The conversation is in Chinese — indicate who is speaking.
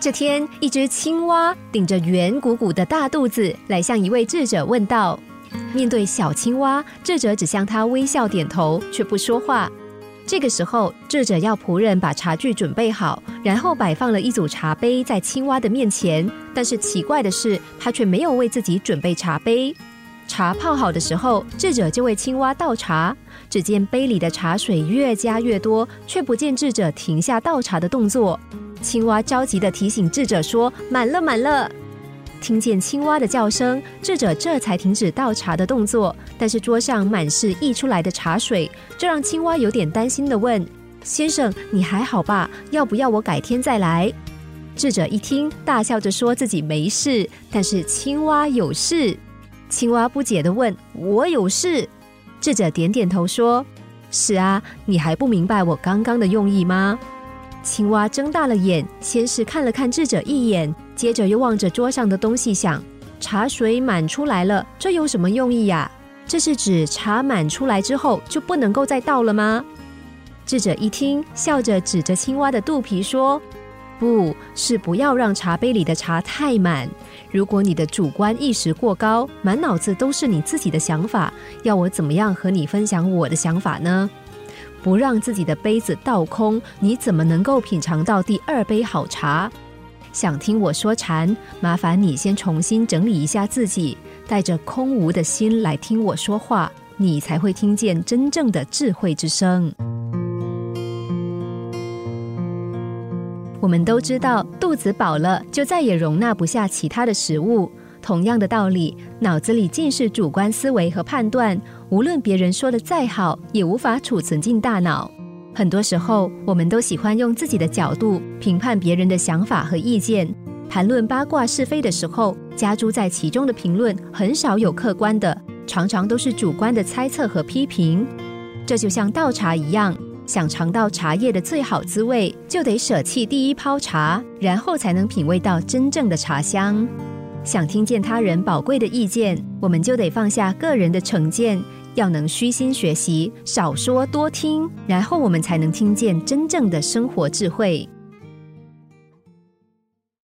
Speaker 1: 这天，一只青蛙顶着圆鼓鼓的大肚子来向一位智者问道。面对小青蛙，智者只向他微笑点头，却不说话。这个时候，智者要仆人把茶具准备好，然后摆放了一组茶杯在青蛙的面前。但是奇怪的是，他却没有为自己准备茶杯。茶泡好的时候，智者就为青蛙倒茶。只见杯里的茶水越加越多，却不见智者停下倒茶的动作。青蛙着急的提醒智者说：“满了，满了。”听见青蛙的叫声，智者这才停止倒茶的动作。但是桌上满是溢出来的茶水，这让青蛙有点担心的问：“先生，你还好吧？要不要我改天再来？”智者一听，大笑着说自己没事，但是青蛙有事。青蛙不解的问：“我有事？”智者点点头说：“是啊，你还不明白我刚刚的用意吗？”青蛙睁大了眼，先是看了看智者一眼，接着又望着桌上的东西，想：茶水满出来了，这有什么用意呀？这是指茶满出来之后就不能够再倒了吗？智者一听，笑着指着青蛙的肚皮说：“不是，不要让茶杯里的茶太满。如果你的主观意识过高，满脑子都是你自己的想法，要我怎么样和你分享我的想法呢？”不让自己的杯子倒空，你怎么能够品尝到第二杯好茶？想听我说禅，麻烦你先重新整理一下自己，带着空无的心来听我说话，你才会听见真正的智慧之声。我们都知道，肚子饱了就再也容纳不下其他的食物。同样的道理，脑子里尽是主观思维和判断。无论别人说的再好，也无法储存进大脑。很多时候，我们都喜欢用自己的角度评判别人的想法和意见。谈论八卦是非的时候，加诸在其中的评论很少有客观的，常常都是主观的猜测和批评。这就像倒茶一样，想尝到茶叶的最好滋味，就得舍弃第一泡茶，然后才能品味到真正的茶香。想听见他人宝贵的意见，我们就得放下个人的成见。要能虚心学习，少说多听，然后我们才能听见真正的生活智慧。